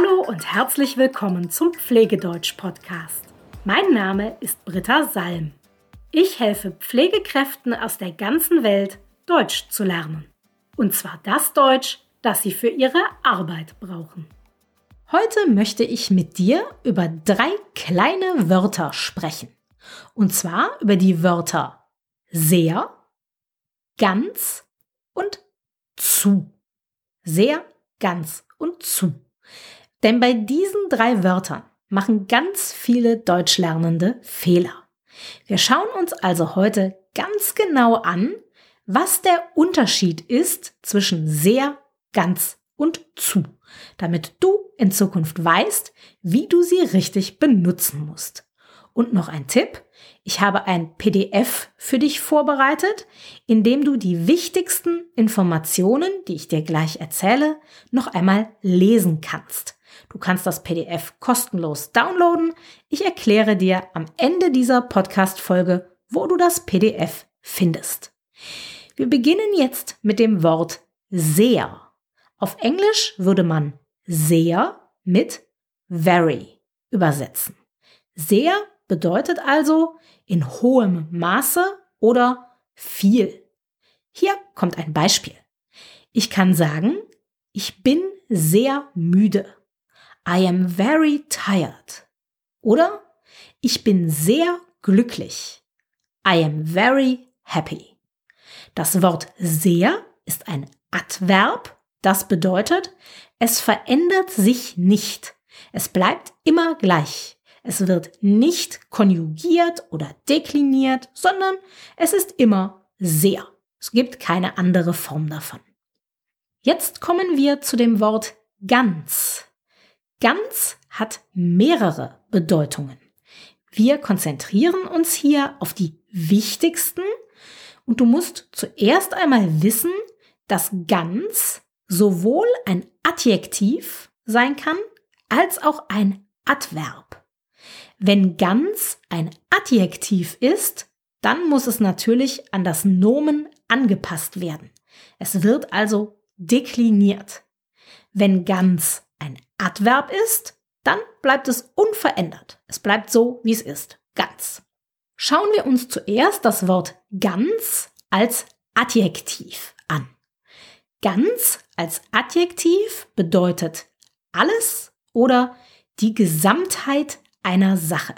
Hallo und herzlich willkommen zum Pflegedeutsch-Podcast. Mein Name ist Britta Salm. Ich helfe Pflegekräften aus der ganzen Welt, Deutsch zu lernen. Und zwar das Deutsch, das sie für ihre Arbeit brauchen. Heute möchte ich mit dir über drei kleine Wörter sprechen. Und zwar über die Wörter sehr, ganz und zu. Sehr, ganz und zu. Denn bei diesen drei Wörtern machen ganz viele Deutschlernende Fehler. Wir schauen uns also heute ganz genau an, was der Unterschied ist zwischen sehr, ganz und zu, damit du in Zukunft weißt, wie du sie richtig benutzen musst. Und noch ein Tipp. Ich habe ein PDF für dich vorbereitet, in dem du die wichtigsten Informationen, die ich dir gleich erzähle, noch einmal lesen kannst. Du kannst das PDF kostenlos downloaden. Ich erkläre dir am Ende dieser Podcast-Folge, wo du das PDF findest. Wir beginnen jetzt mit dem Wort sehr. Auf Englisch würde man sehr mit very übersetzen. Sehr bedeutet also in hohem Maße oder viel. Hier kommt ein Beispiel. Ich kann sagen, ich bin sehr müde. I am very tired. Oder ich bin sehr glücklich. I am very happy. Das Wort sehr ist ein Adverb, das bedeutet, es verändert sich nicht. Es bleibt immer gleich. Es wird nicht konjugiert oder dekliniert, sondern es ist immer sehr. Es gibt keine andere Form davon. Jetzt kommen wir zu dem Wort ganz. Ganz hat mehrere Bedeutungen. Wir konzentrieren uns hier auf die wichtigsten und du musst zuerst einmal wissen, dass ganz sowohl ein Adjektiv sein kann als auch ein Adverb. Wenn ganz ein Adjektiv ist, dann muss es natürlich an das Nomen angepasst werden. Es wird also dekliniert. Wenn ganz Adverb ist, dann bleibt es unverändert. Es bleibt so, wie es ist. Ganz. Schauen wir uns zuerst das Wort ganz als Adjektiv an. Ganz als Adjektiv bedeutet alles oder die Gesamtheit einer Sache.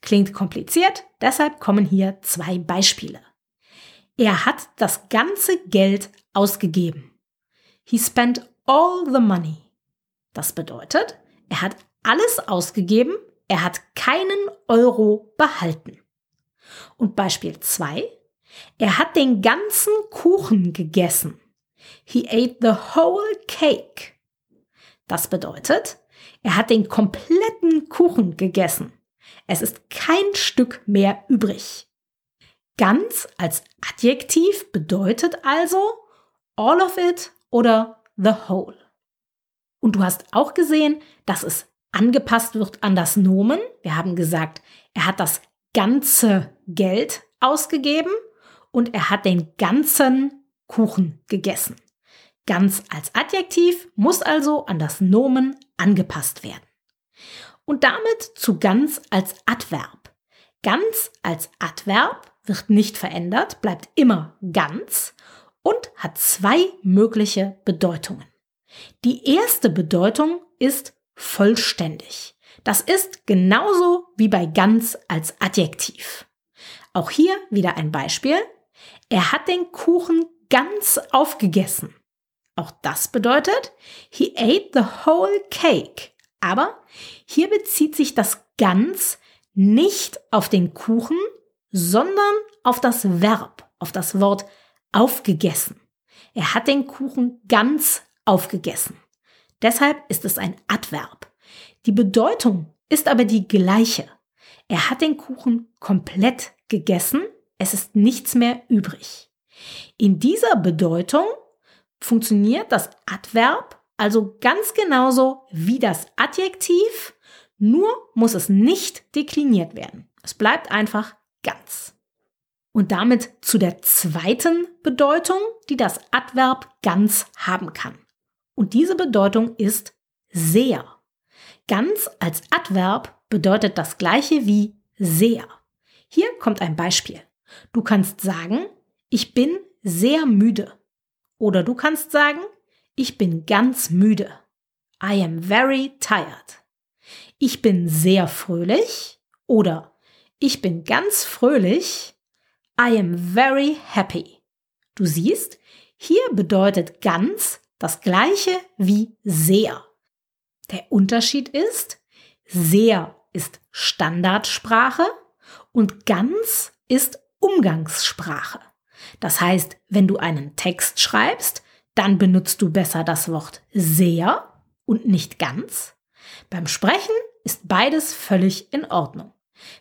Klingt kompliziert, deshalb kommen hier zwei Beispiele. Er hat das ganze Geld ausgegeben. He spent all the money. Das bedeutet, er hat alles ausgegeben, er hat keinen Euro behalten. Und Beispiel zwei: Er hat den ganzen Kuchen gegessen. He ate the whole cake. Das bedeutet, er hat den kompletten Kuchen gegessen. Es ist kein Stück mehr übrig. Ganz als Adjektiv bedeutet also all of it oder the whole. Und du hast auch gesehen, dass es angepasst wird an das Nomen. Wir haben gesagt, er hat das ganze Geld ausgegeben und er hat den ganzen Kuchen gegessen. Ganz als Adjektiv muss also an das Nomen angepasst werden. Und damit zu ganz als Adverb. Ganz als Adverb wird nicht verändert, bleibt immer ganz und hat zwei mögliche Bedeutungen. Die erste Bedeutung ist vollständig. Das ist genauso wie bei ganz als Adjektiv. Auch hier wieder ein Beispiel. Er hat den Kuchen ganz aufgegessen. Auch das bedeutet, he ate the whole cake. Aber hier bezieht sich das ganz nicht auf den Kuchen, sondern auf das Verb, auf das Wort aufgegessen. Er hat den Kuchen ganz aufgegessen. Deshalb ist es ein Adverb. Die Bedeutung ist aber die gleiche. Er hat den Kuchen komplett gegessen, es ist nichts mehr übrig. In dieser Bedeutung funktioniert das Adverb also ganz genauso wie das Adjektiv, nur muss es nicht dekliniert werden. Es bleibt einfach ganz. Und damit zu der zweiten Bedeutung, die das Adverb ganz haben kann. Und diese Bedeutung ist sehr. Ganz als Adverb bedeutet das gleiche wie sehr. Hier kommt ein Beispiel. Du kannst sagen, ich bin sehr müde. Oder du kannst sagen, ich bin ganz müde. I am very tired. Ich bin sehr fröhlich. Oder ich bin ganz fröhlich. I am very happy. Du siehst, hier bedeutet ganz das gleiche wie sehr. Der Unterschied ist, sehr ist Standardsprache und ganz ist Umgangssprache. Das heißt, wenn du einen Text schreibst, dann benutzt du besser das Wort sehr und nicht ganz. Beim Sprechen ist beides völlig in Ordnung.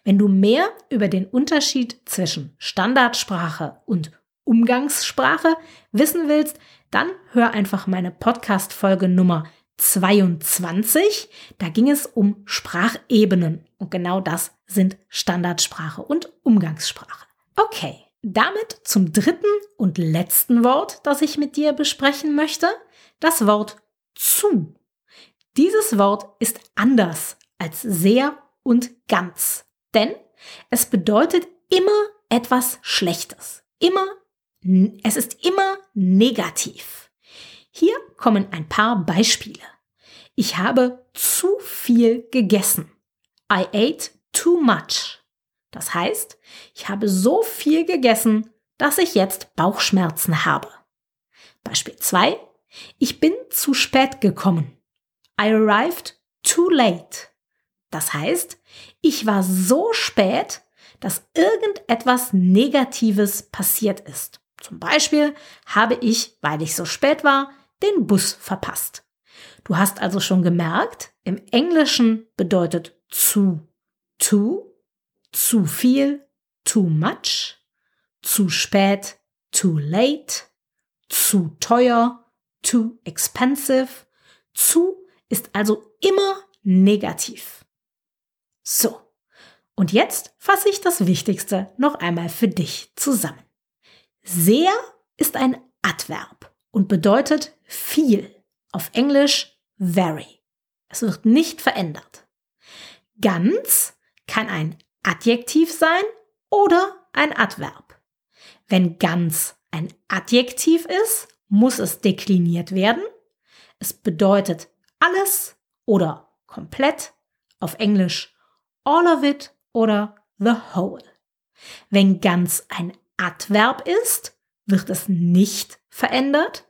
Wenn du mehr über den Unterschied zwischen Standardsprache und Umgangssprache wissen willst, dann hör einfach meine Podcast-Folge Nummer 22. Da ging es um Sprachebenen und genau das sind Standardsprache und Umgangssprache. Okay, damit zum dritten und letzten Wort, das ich mit dir besprechen möchte, das Wort zu. Dieses Wort ist anders als sehr und ganz, denn es bedeutet immer etwas Schlechtes. Immer, es ist immer negativ. Hier kommen ein paar Beispiele. Ich habe zu viel gegessen. I ate too much. Das heißt, ich habe so viel gegessen, dass ich jetzt Bauchschmerzen habe. Beispiel 2. Ich bin zu spät gekommen. I arrived too late. Das heißt, ich war so spät, dass irgendetwas Negatives passiert ist. Zum Beispiel habe ich, weil ich so spät war, den Bus verpasst. Du hast also schon gemerkt, im Englischen bedeutet zu too zu viel, too much, zu spät, too late, zu teuer, too expensive. Zu ist also immer negativ. So, und jetzt fasse ich das Wichtigste noch einmal für dich zusammen. Sehr ist ein Adverb und bedeutet viel. Auf Englisch very. Es wird nicht verändert. Ganz kann ein Adjektiv sein oder ein Adverb. Wenn ganz ein Adjektiv ist, muss es dekliniert werden. Es bedeutet alles oder komplett, auf Englisch all of it oder the whole. Wenn ganz ein Adverb ist, wird es nicht verändert.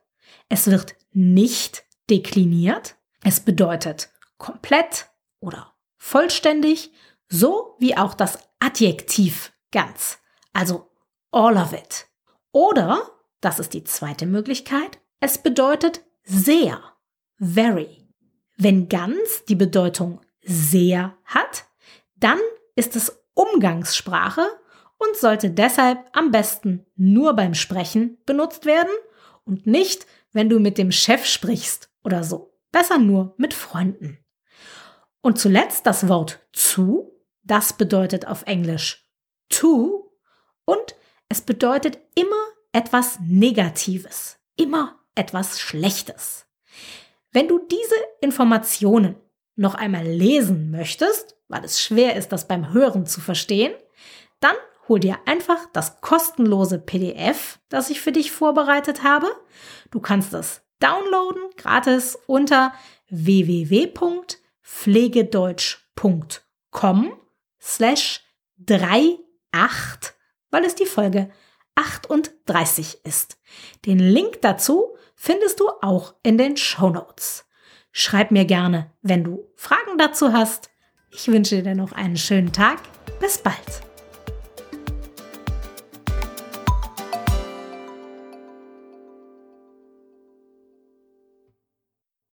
Es wird nicht dekliniert. Es bedeutet komplett oder vollständig so wie auch das Adjektiv ganz, also all of it. Oder, das ist die zweite Möglichkeit, es bedeutet sehr, very. Wenn ganz die Bedeutung sehr hat, dann ist es Umgangssprache und sollte deshalb am besten nur beim Sprechen benutzt werden und nicht, wenn du mit dem Chef sprichst oder so. Besser nur mit Freunden. Und zuletzt das Wort zu das bedeutet auf Englisch to und es bedeutet immer etwas Negatives, immer etwas Schlechtes. Wenn du diese Informationen noch einmal lesen möchtest, weil es schwer ist, das beim Hören zu verstehen, dann hol dir einfach das kostenlose PDF, das ich für dich vorbereitet habe. Du kannst es downloaden, gratis unter www.pflegedeutsch.com slash 38, weil es die Folge 38 ist. Den Link dazu findest du auch in den Show Notes. Schreib mir gerne, wenn du Fragen dazu hast. Ich wünsche dir noch einen schönen Tag. Bis bald.